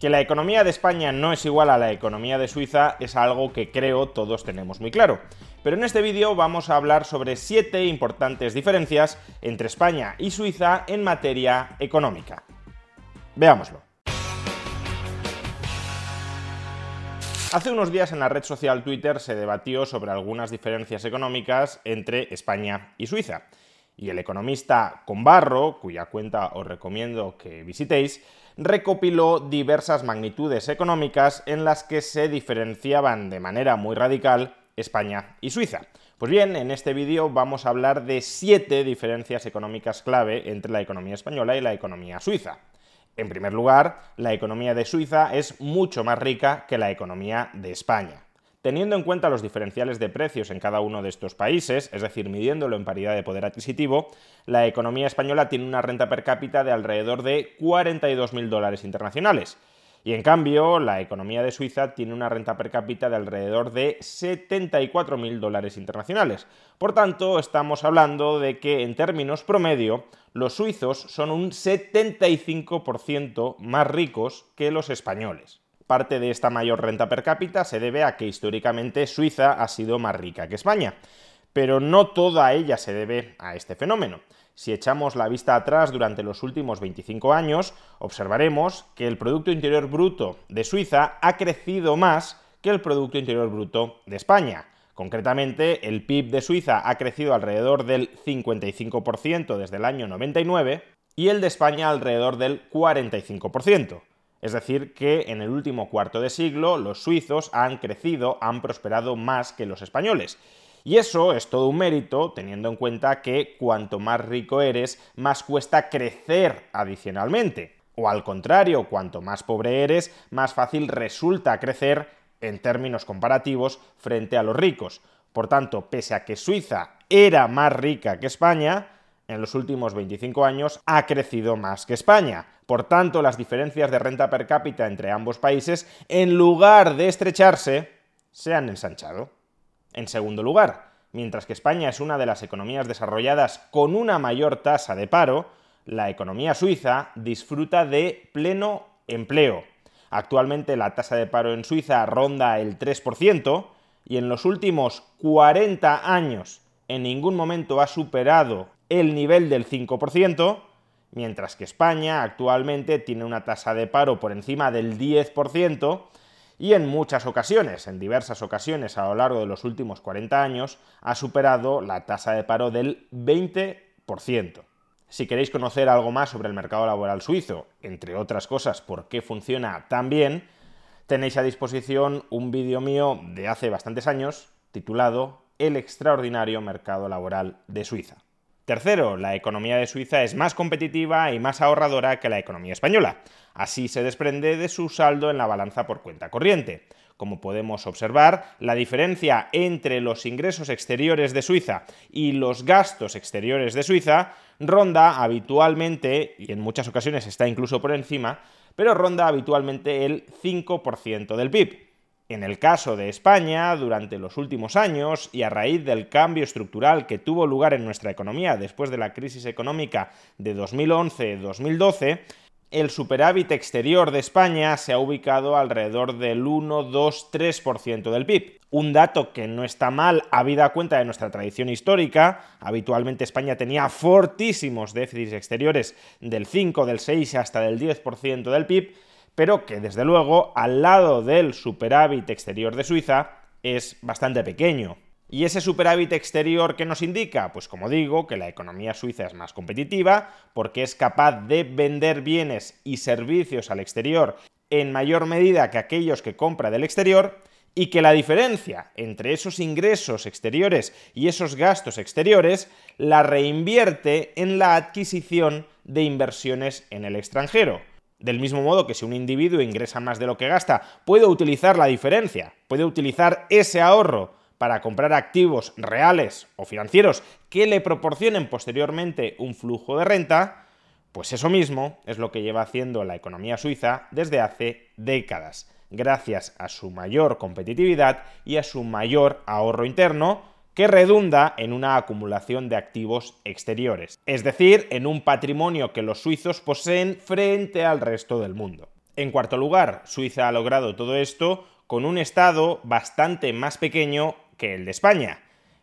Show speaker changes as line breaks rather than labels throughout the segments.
Que la economía de España no es igual a la economía de Suiza es algo que creo todos tenemos muy claro. Pero en este vídeo vamos a hablar sobre siete importantes diferencias entre España y Suiza en materia económica. Veámoslo. Hace unos días en la red social Twitter se debatió sobre algunas diferencias económicas entre España y Suiza. Y el economista Combarro, cuya cuenta os recomiendo que visitéis, recopiló diversas magnitudes económicas en las que se diferenciaban de manera muy radical España y Suiza. Pues bien, en este vídeo vamos a hablar de siete diferencias económicas clave entre la economía española y la economía suiza. En primer lugar, la economía de Suiza es mucho más rica que la economía de España. Teniendo en cuenta los diferenciales de precios en cada uno de estos países, es decir, midiéndolo en paridad de poder adquisitivo, la economía española tiene una renta per cápita de alrededor de 42.000 dólares internacionales, y en cambio, la economía de Suiza tiene una renta per cápita de alrededor de 74.000 dólares internacionales. Por tanto, estamos hablando de que en términos promedio, los suizos son un 75% más ricos que los españoles. Parte de esta mayor renta per cápita se debe a que históricamente Suiza ha sido más rica que España, pero no toda ella se debe a este fenómeno. Si echamos la vista atrás durante los últimos 25 años, observaremos que el Producto Interior Bruto de Suiza ha crecido más que el Producto Interior Bruto de España. Concretamente, el PIB de Suiza ha crecido alrededor del 55% desde el año 99 y el de España alrededor del 45%. Es decir, que en el último cuarto de siglo los suizos han crecido, han prosperado más que los españoles. Y eso es todo un mérito, teniendo en cuenta que cuanto más rico eres, más cuesta crecer adicionalmente. O al contrario, cuanto más pobre eres, más fácil resulta crecer en términos comparativos frente a los ricos. Por tanto, pese a que Suiza era más rica que España, en los últimos 25 años ha crecido más que España. Por tanto, las diferencias de renta per cápita entre ambos países, en lugar de estrecharse, se han ensanchado. En segundo lugar, mientras que España es una de las economías desarrolladas con una mayor tasa de paro, la economía suiza disfruta de pleno empleo. Actualmente la tasa de paro en Suiza ronda el 3% y en los últimos 40 años en ningún momento ha superado el nivel del 5%, mientras que España actualmente tiene una tasa de paro por encima del 10%, y en muchas ocasiones, en diversas ocasiones a lo largo de los últimos 40 años, ha superado la tasa de paro del 20%. Si queréis conocer algo más sobre el mercado laboral suizo, entre otras cosas por qué funciona tan bien, tenéis a disposición un vídeo mío de hace bastantes años titulado El extraordinario mercado laboral de Suiza. Tercero, la economía de Suiza es más competitiva y más ahorradora que la economía española. Así se desprende de su saldo en la balanza por cuenta corriente. Como podemos observar, la diferencia entre los ingresos exteriores de Suiza y los gastos exteriores de Suiza ronda habitualmente, y en muchas ocasiones está incluso por encima, pero ronda habitualmente el 5% del PIB. En el caso de España, durante los últimos años y a raíz del cambio estructural que tuvo lugar en nuestra economía después de la crisis económica de 2011-2012, el superávit exterior de España se ha ubicado alrededor del 1, 2, 3% del PIB. Un dato que no está mal habida cuenta de nuestra tradición histórica. Habitualmente España tenía fortísimos déficits exteriores del 5, del 6 hasta del 10% del PIB pero que desde luego al lado del superávit exterior de Suiza es bastante pequeño. ¿Y ese superávit exterior qué nos indica? Pues como digo, que la economía suiza es más competitiva porque es capaz de vender bienes y servicios al exterior en mayor medida que aquellos que compra del exterior y que la diferencia entre esos ingresos exteriores y esos gastos exteriores la reinvierte en la adquisición de inversiones en el extranjero. Del mismo modo que si un individuo ingresa más de lo que gasta, puede utilizar la diferencia, puede utilizar ese ahorro para comprar activos reales o financieros que le proporcionen posteriormente un flujo de renta, pues eso mismo es lo que lleva haciendo la economía suiza desde hace décadas, gracias a su mayor competitividad y a su mayor ahorro interno, que redunda en una acumulación de activos exteriores, es decir, en un patrimonio que los suizos poseen frente al resto del mundo. En cuarto lugar, Suiza ha logrado todo esto con un Estado bastante más pequeño que el de España.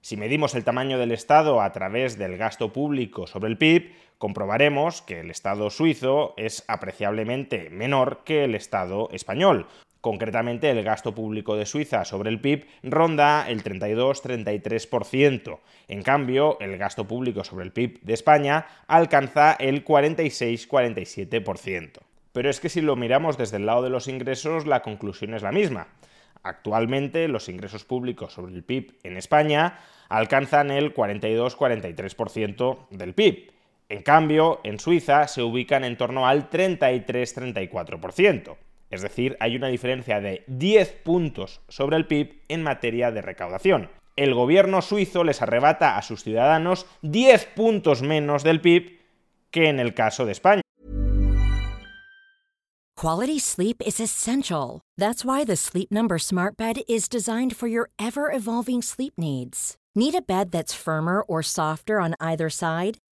Si medimos el tamaño del Estado a través del gasto público sobre el PIB, comprobaremos que el Estado suizo es apreciablemente menor que el Estado español. Concretamente, el gasto público de Suiza sobre el PIB ronda el 32-33%. En cambio, el gasto público sobre el PIB de España alcanza el 46-47%. Pero es que si lo miramos desde el lado de los ingresos, la conclusión es la misma. Actualmente los ingresos públicos sobre el PIB en España alcanzan el 42-43% del PIB. En cambio, en Suiza se ubican en torno al 33-34%. Es decir, hay una diferencia de 10 puntos sobre el PIB en materia de recaudación. El gobierno suizo les arrebata a sus ciudadanos 10 puntos menos del PIB que en el caso de España.
Quality sleep is essential. That's why the Sleep Number Smart Bed is designed for your ever evolving sleep needs. Need a bed that's firmer or softer on either side?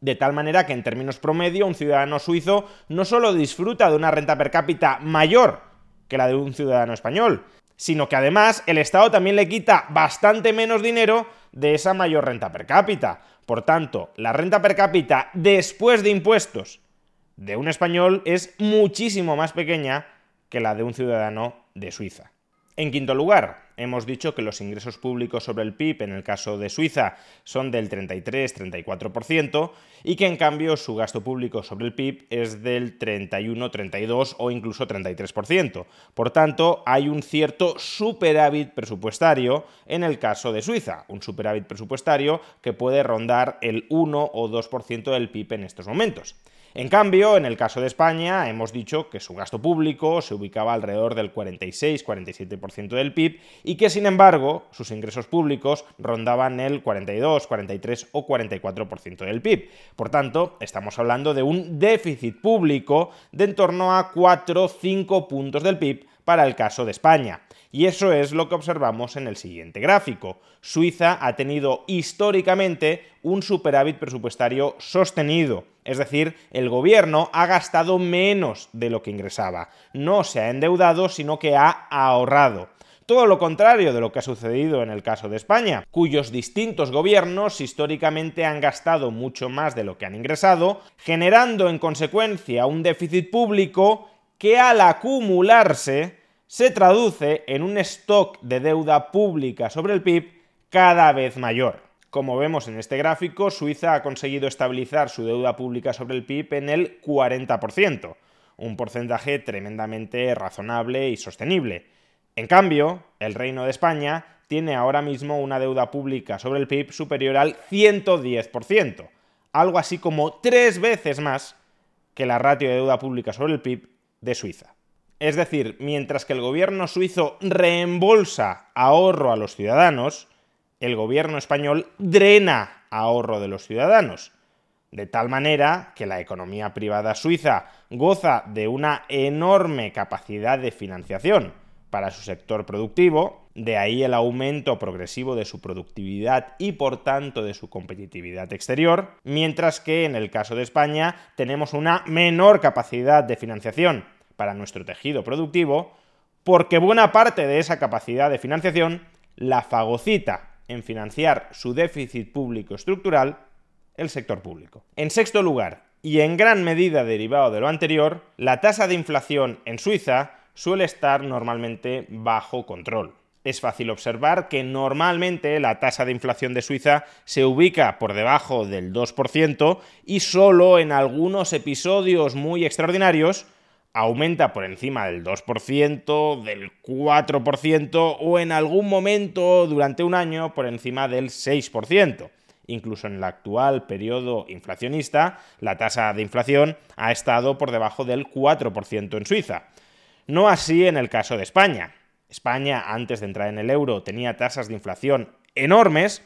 De tal manera que en términos promedio un ciudadano suizo no solo disfruta de una renta per cápita mayor que la de un ciudadano español, sino que además el Estado también le quita bastante menos dinero de esa mayor renta per cápita. Por tanto, la renta per cápita después de impuestos de un español es muchísimo más pequeña que la de un ciudadano de Suiza. En quinto lugar, hemos dicho que los ingresos públicos sobre el PIB en el caso de Suiza son del 33-34% y que en cambio su gasto público sobre el PIB es del 31-32 o incluso 33%. Por tanto, hay un cierto superávit presupuestario en el caso de Suiza, un superávit presupuestario que puede rondar el 1 o 2% del PIB en estos momentos. En cambio, en el caso de España, hemos dicho que su gasto público se ubicaba alrededor del 46-47% del PIB y que, sin embargo, sus ingresos públicos rondaban el 42, 43 o 44% del PIB. Por tanto, estamos hablando de un déficit público de en torno a 4-5 puntos del PIB para el caso de España. Y eso es lo que observamos en el siguiente gráfico. Suiza ha tenido históricamente un superávit presupuestario sostenido, es decir, el gobierno ha gastado menos de lo que ingresaba. No se ha endeudado, sino que ha ahorrado. Todo lo contrario de lo que ha sucedido en el caso de España, cuyos distintos gobiernos históricamente han gastado mucho más de lo que han ingresado, generando en consecuencia un déficit público que al acumularse se traduce en un stock de deuda pública sobre el PIB cada vez mayor. Como vemos en este gráfico, Suiza ha conseguido estabilizar su deuda pública sobre el PIB en el 40%, un porcentaje tremendamente razonable y sostenible. En cambio, el Reino de España tiene ahora mismo una deuda pública sobre el PIB superior al 110%, algo así como tres veces más que la ratio de deuda pública sobre el PIB de Suiza. Es decir, mientras que el gobierno suizo reembolsa ahorro a los ciudadanos, el gobierno español drena ahorro de los ciudadanos. De tal manera que la economía privada suiza goza de una enorme capacidad de financiación para su sector productivo, de ahí el aumento progresivo de su productividad y por tanto de su competitividad exterior, mientras que en el caso de España tenemos una menor capacidad de financiación para nuestro tejido productivo, porque buena parte de esa capacidad de financiación la fagocita en financiar su déficit público estructural el sector público. En sexto lugar, y en gran medida derivado de lo anterior, la tasa de inflación en Suiza suele estar normalmente bajo control. Es fácil observar que normalmente la tasa de inflación de Suiza se ubica por debajo del 2% y solo en algunos episodios muy extraordinarios aumenta por encima del 2%, del 4% o en algún momento durante un año por encima del 6%. Incluso en el actual periodo inflacionista, la tasa de inflación ha estado por debajo del 4% en Suiza. No así en el caso de España. España, antes de entrar en el euro, tenía tasas de inflación enormes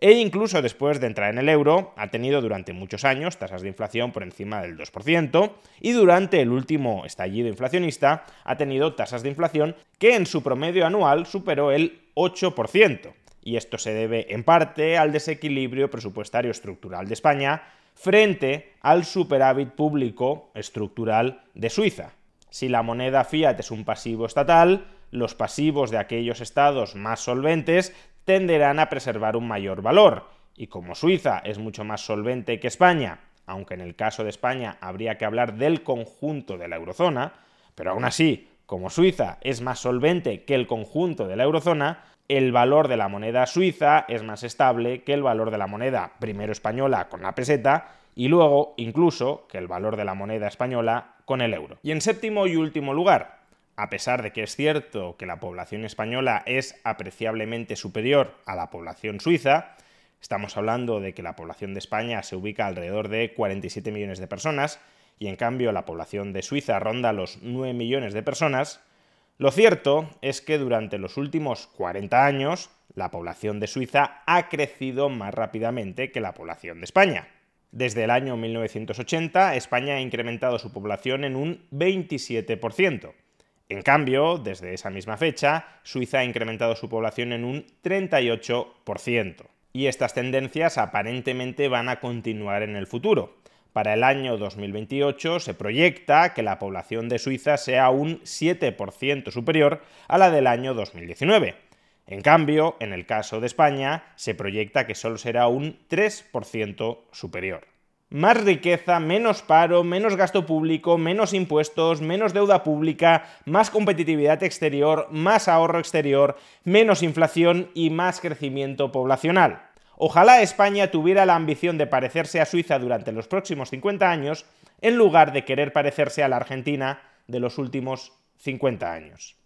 e incluso después de entrar en el euro ha tenido durante muchos años tasas de inflación por encima del 2% y durante el último estallido inflacionista ha tenido tasas de inflación que en su promedio anual superó el 8%. Y esto se debe en parte al desequilibrio presupuestario estructural de España frente al superávit público estructural de Suiza. Si la moneda fiat es un pasivo estatal, los pasivos de aquellos estados más solventes tenderán a preservar un mayor valor. Y como Suiza es mucho más solvente que España, aunque en el caso de España habría que hablar del conjunto de la eurozona, pero aún así, como Suiza es más solvente que el conjunto de la eurozona, el valor de la moneda suiza es más estable que el valor de la moneda primero española con la peseta y luego incluso que el valor de la moneda española con el euro. Y en séptimo y último lugar, a pesar de que es cierto que la población española es apreciablemente superior a la población suiza, estamos hablando de que la población de España se ubica alrededor de 47 millones de personas y en cambio la población de Suiza ronda los 9 millones de personas, lo cierto es que durante los últimos 40 años la población de Suiza ha crecido más rápidamente que la población de España. Desde el año 1980, España ha incrementado su población en un 27%. En cambio, desde esa misma fecha, Suiza ha incrementado su población en un 38%. Y estas tendencias aparentemente van a continuar en el futuro. Para el año 2028 se proyecta que la población de Suiza sea un 7% superior a la del año 2019. En cambio, en el caso de España, se proyecta que solo será un 3% superior más riqueza, menos paro, menos gasto público, menos impuestos, menos deuda pública, más competitividad exterior, más ahorro exterior, menos inflación y más crecimiento poblacional. Ojalá España tuviera la ambición de parecerse a Suiza durante los próximos 50 años, en lugar de querer parecerse a la Argentina de los últimos 50 años.